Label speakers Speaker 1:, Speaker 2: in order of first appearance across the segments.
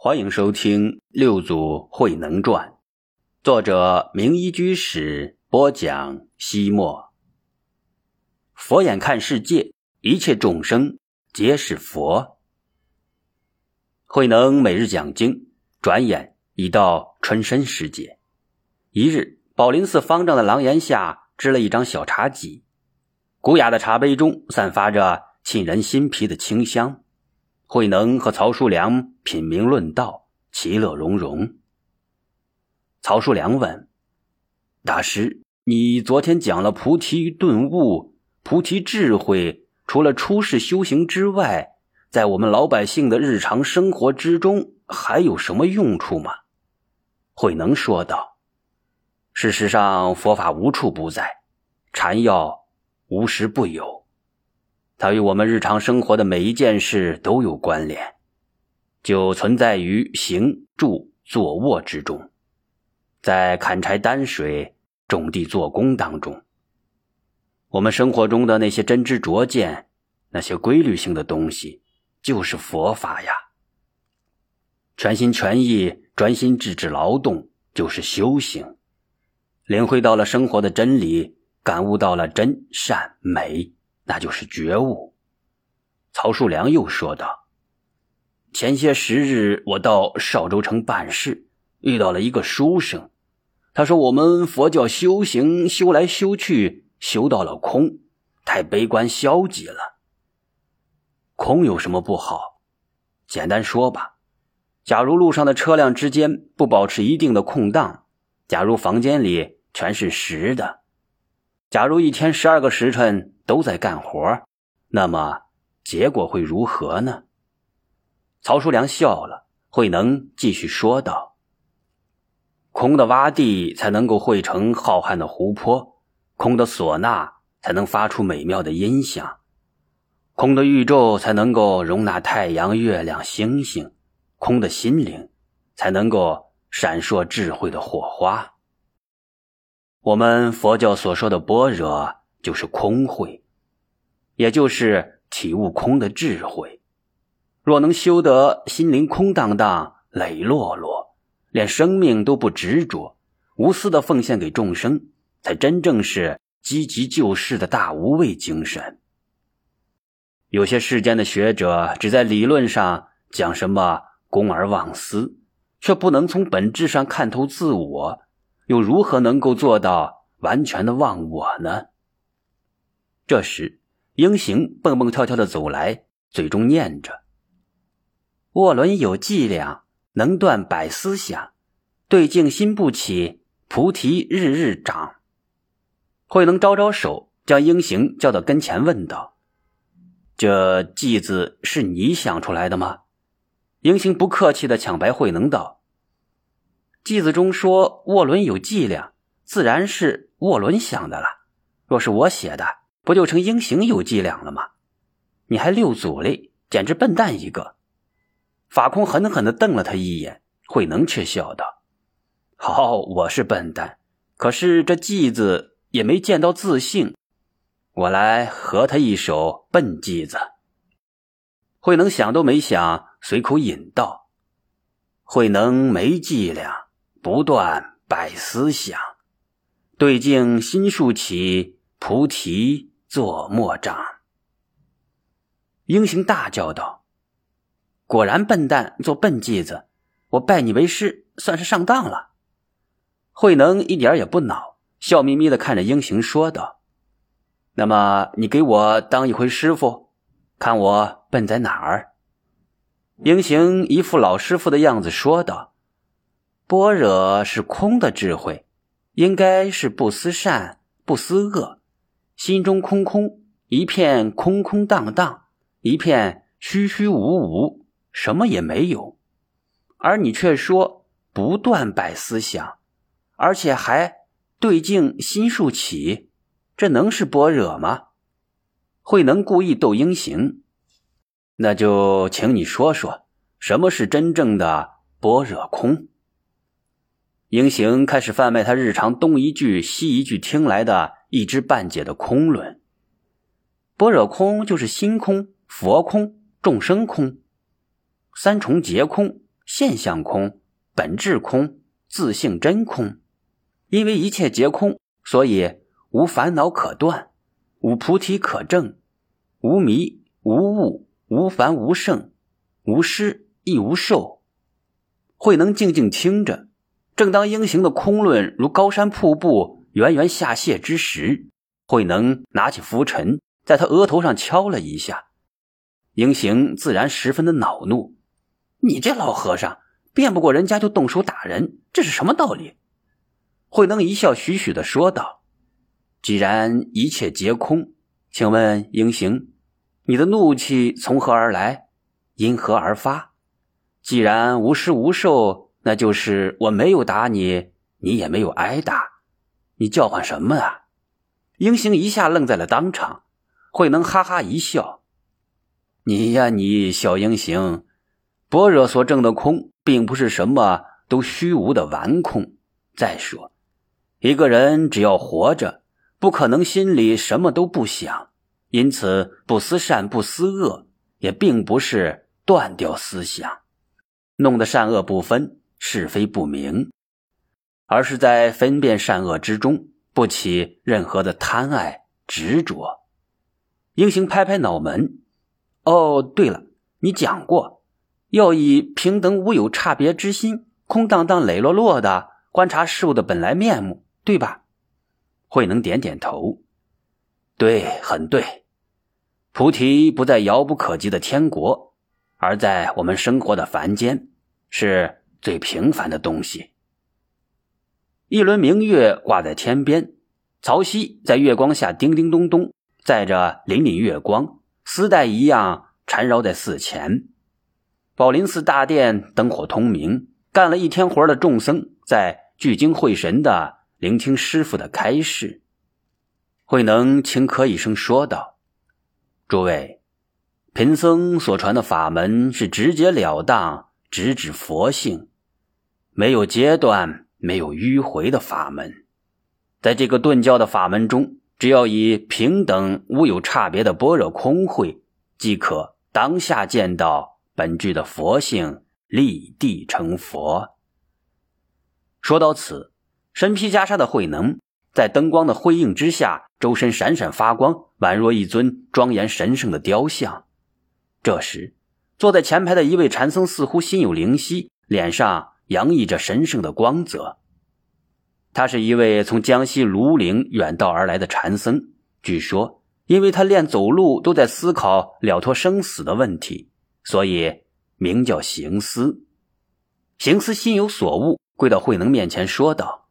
Speaker 1: 欢迎收听《六祖慧能传》，作者明一居士播讲。西莫，佛眼看世界，一切众生皆是佛。慧能每日讲经，转眼已到春申时节。一日，宝林寺方丈的廊檐下支了一张小茶几，古雅的茶杯中散发着沁人心脾的清香。慧能和曹叔良品茗论道，其乐融融。曹叔良问：“大师，你昨天讲了菩提顿悟、菩提智慧，除了出世修行之外，在我们老百姓的日常生活之中，还有什么用处吗？”慧能说道：“事实上，佛法无处不在，禅药无时不有。”它与我们日常生活的每一件事都有关联，就存在于行住坐卧之中，在砍柴担水、种地做工当中。我们生活中的那些真知灼见、那些规律性的东西，就是佛法呀。全心全意、专心致志劳动，就是修行。领会到了生活的真理，感悟到了真善美。那就是觉悟。曹树良又说道：“前些时日，我到邵州城办事，遇到了一个书生。他说：‘我们佛教修行，修来修去，修到了空，太悲观消极了。空有什么不好？简单说吧，假如路上的车辆之间不保持一定的空档，假如房间里全是实的，假如一天十二个时辰。’”都在干活，那么结果会如何呢？曹叔良笑了，慧能继续说道：“空的洼地才能够汇成浩瀚的湖泊，空的唢呐才能发出美妙的音响，空的宇宙才能够容纳太阳、月亮、星星，空的心灵才能够闪烁智慧的火花。我们佛教所说的般若。”就是空慧，也就是体悟空的智慧。若能修得心灵空荡荡、磊落落，连生命都不执着，无私的奉献给众生，才真正是积极救世的大无畏精神。有些世间的学者只在理论上讲什么公而忘私，却不能从本质上看透自我，又如何能够做到完全的忘我呢？这时，英行蹦蹦跳跳的走来，嘴中念着：“卧轮有伎俩，能断百思想；对镜心不起，菩提日日长。”慧能招招手，将英行叫到跟前，问道：“这计子是你想出来的吗？”英行不客气的抢白慧能道：“偈子中说卧轮有伎俩，自然是卧轮想的了。若是我写的。”不就成英行有伎俩了吗？你还六祖嘞，简直笨蛋一个！法空狠狠的瞪了他一眼，慧能却笑道：“好，我是笨蛋，可是这偈子也没见到自信，我来和他一首笨偈子。”慧能想都没想，随口引道：“慧能没伎俩，不断百思想，对镜心术起，菩提。”做莫障。英行大叫道：“果然笨蛋，做笨鸡子！我拜你为师，算是上当了。”慧能一点也不恼，笑眯眯的看着英行说道：“那么你给我当一回师傅，看我笨在哪儿？”英行一副老师傅的样子说道：“般若是空的智慧，应该是不思善，不思恶。”心中空空一片，空空荡荡一片，虚虚无无，什么也没有。而你却说不断摆思想，而且还对镜心术起，这能是般若吗？慧能故意逗英行，那就请你说说，什么是真正的般若空？英行开始贩卖他日常东一句西一句听来的。一知半解的空论，般若空就是心空、佛空、众生空，三重皆空，现象空、本质空、自性真空。因为一切皆空，所以无烦恼可断，无菩提可证，无迷无悟，无烦无胜，无失亦无受。慧能静静听着。正当英行的空论如高山瀑布圆圆下泻之时，慧能拿起拂尘，在他额头上敲了一下。英行自然十分的恼怒：“你这老和尚，辩不过人家就动手打人，这是什么道理？”慧能一笑，徐徐的说道：“既然一切皆空，请问英行，你的怒气从何而来？因何而发？既然无施无受。”那就是我没有打你，你也没有挨打，你叫唤什么啊？英行一下愣在了当场。慧能哈哈一笑：“你呀，你小英行，般若所证的空，并不是什么都虚无的顽空。再说，一个人只要活着，不可能心里什么都不想，因此不思善，不思恶，也并不是断掉思想，弄得善恶不分。”是非不明，而是在分辨善恶之中不起任何的贪爱执着。英行拍拍脑门：“哦，对了，你讲过要以平等无有差别之心，空荡荡磊落落的观察事物的本来面目，对吧？”慧能点点头：“对，很对。菩提不在遥不可及的天国，而在我们生活的凡间，是。”最平凡的东西。一轮明月挂在天边，曹溪在月光下叮叮咚咚，载着凛凛月光，丝带一样缠绕在寺前。宝林寺大殿灯火通明，干了一天活的众僧在聚精会神的聆听师傅的开示。慧能轻咳一声说道：“诸位，贫僧所传的法门是直截了当。”直指佛性，没有阶段，没有迂回的法门。在这个顿教的法门中，只要以平等无有差别的般若空慧，即可当下见到本具的佛性，立地成佛。说到此，身披袈裟的慧能，在灯光的辉映之下，周身闪闪发光，宛若一尊庄严神圣的雕像。这时。坐在前排的一位禅僧似乎心有灵犀，脸上洋溢着神圣的光泽。他是一位从江西庐陵远道而来的禅僧，据说因为他练走路都在思考了脱生死的问题，所以名叫行思。行思心有所悟，跪到慧能面前说道：“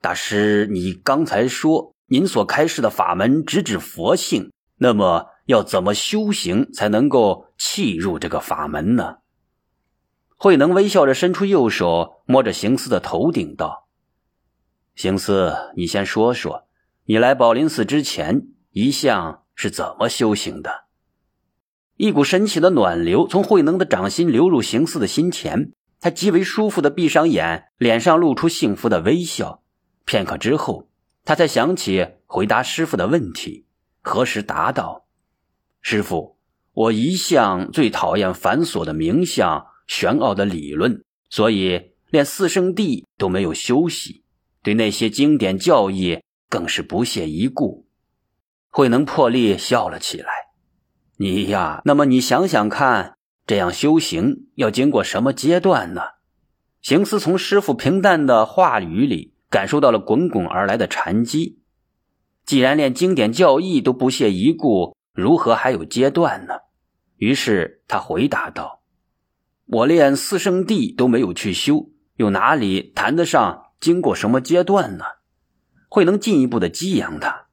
Speaker 1: 大师，你刚才说您所开示的法门直指佛性，那么？”要怎么修行才能够契入这个法门呢？慧能微笑着伸出右手，摸着行思的头顶道：“行思，你先说说，你来宝林寺之前一向是怎么修行的？”一股神奇的暖流从慧能的掌心流入行思的心田，他极为舒服的闭上眼，脸上露出幸福的微笑。片刻之后，他才想起回答师傅的问题，何时答道？师傅，我一向最讨厌繁琐的名相、玄奥的理论，所以连四圣地都没有休息，对那些经典教义更是不屑一顾。慧能破例笑了起来：“你呀，那么你想想看，这样修行要经过什么阶段呢？”行思从师傅平淡的话语里感受到了滚滚而来的禅机。既然连经典教义都不屑一顾，如何还有阶段呢？于是他回答道：“我连四圣地都没有去修，又哪里谈得上经过什么阶段呢？会能进一步的激扬他？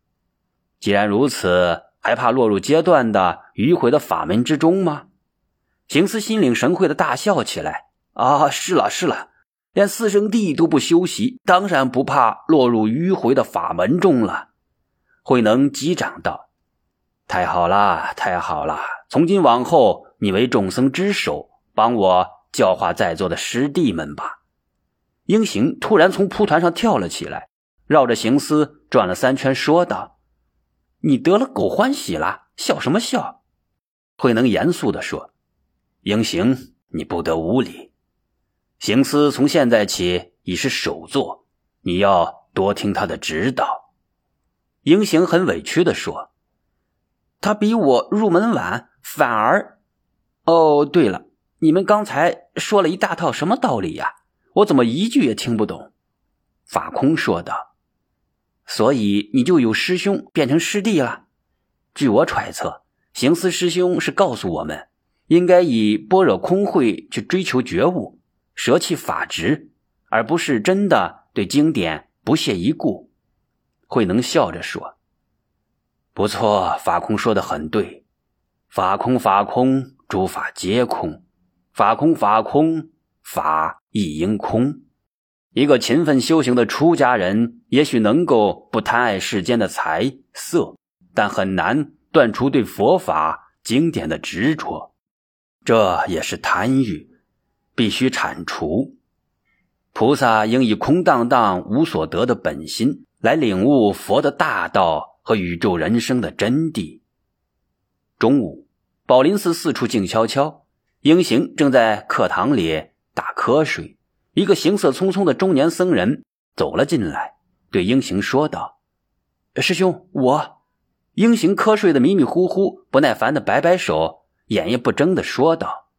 Speaker 1: 既然如此，还怕落入阶段的迂回的法门之中吗？”行思心领神会的大笑起来：“啊，是了是了，连四圣地都不修习，当然不怕落入迂回的法门中了。”慧能击掌道。太好了，太好了！从今往后，你为众僧之首，帮我教化在座的师弟们吧。英行突然从蒲团上跳了起来，绕着行思转了三圈，说道：“你得了狗欢喜了，笑什么笑？”慧能严肃地说：“英行，你不得无礼。行思从现在起已是首座，你要多听他的指导。”
Speaker 2: 英行很委屈地说：“他比我入门晚，反而……哦，对了，你们刚才说了一大套什么道理呀？我怎么一句也听不懂？”
Speaker 1: 法空说道：“
Speaker 2: 所以你就有师兄变成师弟了。据我揣测，行思师兄是告诉我们。”应该以般若空慧去追求觉悟，舍弃法执，而不是真的对经典不屑一顾。慧能笑着说：“
Speaker 1: 不错，法空说的很对。法空，法空，诸法皆空。法空，法空，法亦应空。一个勤奋修行的出家人，也许能够不贪爱世间的财色，但很难断除对佛法经典的执着。”这也是贪欲，必须铲除。菩萨应以空荡荡无所得的本心来领悟佛的大道和宇宙人生的真谛。中午，宝林寺四处静悄悄，英行正在课堂里打瞌睡。一个行色匆匆的中年僧人走了进来，对英行说道：“
Speaker 2: 师兄，我……”英行瞌睡的迷迷糊糊，不耐烦的摆摆手。眼也不睁的说道：“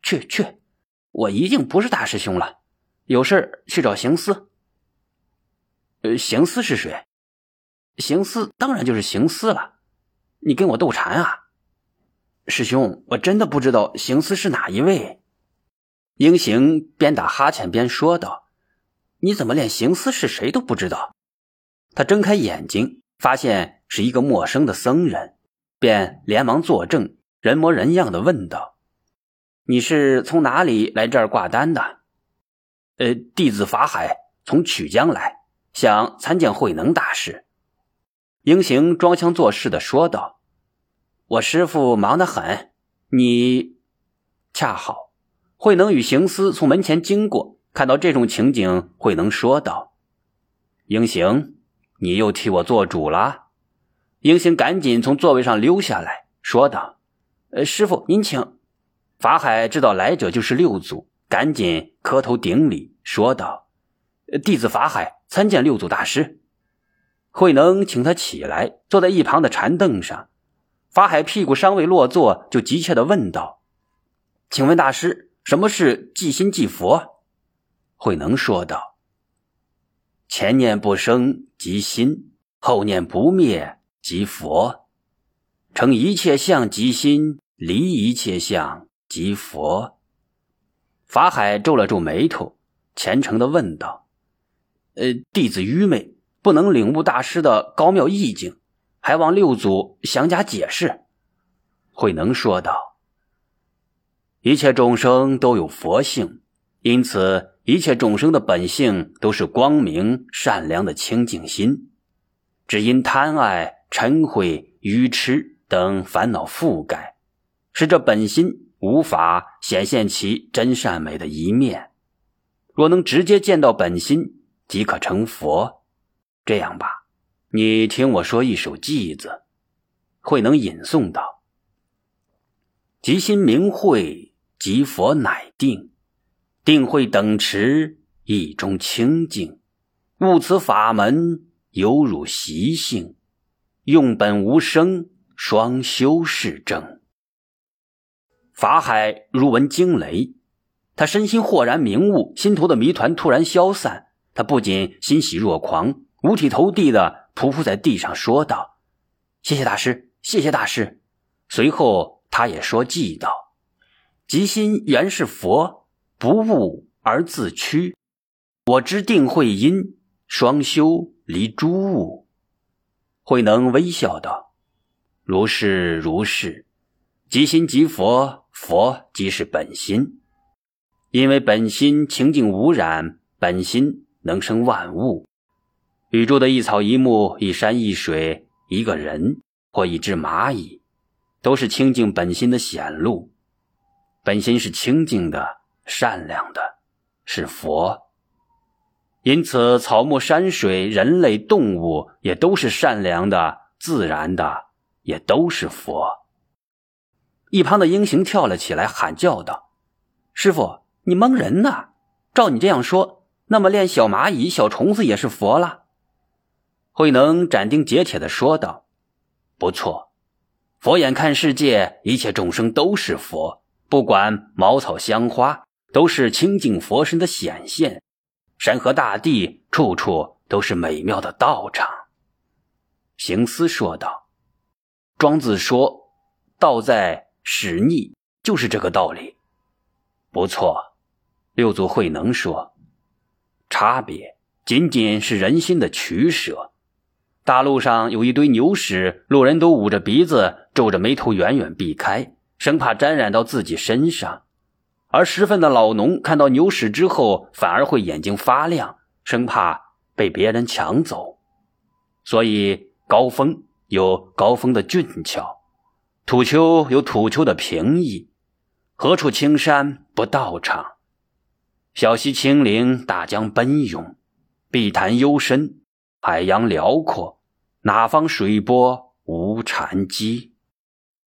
Speaker 2: 去去，我已经不是大师兄了，有事去找行司。”“
Speaker 1: 呃，行思是谁？”“
Speaker 2: 行思当然就是行思了。你跟我斗禅啊？”“师兄，我真的不知道行思是哪一位。”
Speaker 1: 英行边打哈欠边说道：“
Speaker 2: 你怎么连行思是谁都不知道？”
Speaker 1: 他睁开眼睛，发现是一个陌生的僧人，便连忙作证。人模人样的问道：“
Speaker 2: 你是从哪里来这儿挂单的？”“
Speaker 1: 呃，弟子法海从曲江来，想参见慧能大师。”
Speaker 2: 英行装腔作势的说道：“我师傅忙得很，你……”恰好，慧能与行思从门前经过，看到这种情景，慧能说道：“
Speaker 1: 英行，你又替我做主了。”
Speaker 2: 英行赶紧从座位上溜下来说道。呃，师傅您请。
Speaker 1: 法海知道来者就是六祖，赶紧磕头顶礼，说道：“弟子法海参见六祖大师。”
Speaker 2: 慧能请他起来，坐在一旁的禅凳上。法海屁股尚未落座，就急切的问道：“请问大师，什么是即心即佛？”
Speaker 1: 慧能说道：“前念不生即心，后念不灭即佛，成一切相即心。”离一切相即佛。法海皱了皱眉头，虔诚的问道：“
Speaker 2: 呃，弟子愚昧，不能领悟大师的高妙意境，还望六祖详加解释。”
Speaker 1: 慧能说道：“一切众生都有佛性，因此一切众生的本性都是光明善良的清净心，只因贪爱、嗔恚、愚痴等烦恼覆盖。”使这本心无法显现其真善美的一面。若能直接见到本心，即可成佛。这样吧，你听我说一首偈子。慧能引诵道：“即心明慧，即佛乃定；定慧等持，意中清净。悟此法门，犹如习性。用本无生，双修是正。”法海如闻惊雷，他身心豁然明悟，心头的谜团突然消散。他不仅欣喜若狂，五体投地的匍匐在地上，说道：“谢谢大师，谢谢大师。”随后，他也说偈道：“即心原是佛，不悟而自屈。我知定慧因，双修离诸物。”慧能微笑道：“如是如是，即心即佛。”佛即是本心，因为本心清净无染，本心能生万物。宇宙的一草一木、一山一水、一个人或一只蚂蚁，都是清净本心的显露。本心是清净的、善良的，是佛。因此，草木山水、人类动物也都是善良的、自然的，也都是佛。
Speaker 2: 一旁的英雄跳了起来，喊叫道：“师傅，你蒙人呢！照你这样说，那么练小蚂蚁、小虫子也是佛了？
Speaker 1: 慧能斩钉截铁的说道：“不错，佛眼看世界，一切众生都是佛，不管茅草香花，都是清净佛身的显现。山河大地，处处都是美妙的道场。”
Speaker 2: 行思说道：“庄子说，道在始逆，就是这个道理。”
Speaker 1: 不错，六祖慧能说：“差别仅仅是人心的取舍。大路上有一堆牛屎，路人都捂着鼻子，皱着眉头，远远避开，生怕沾染到自己身上；而十分的老农看到牛屎之后，反而会眼睛发亮，生怕被别人抢走。所以，高峰有高峰的俊俏，土丘有土丘的平易。”何处青山不道场？小溪清灵，大江奔涌，碧潭幽深，海洋辽阔，哪方水波无禅机？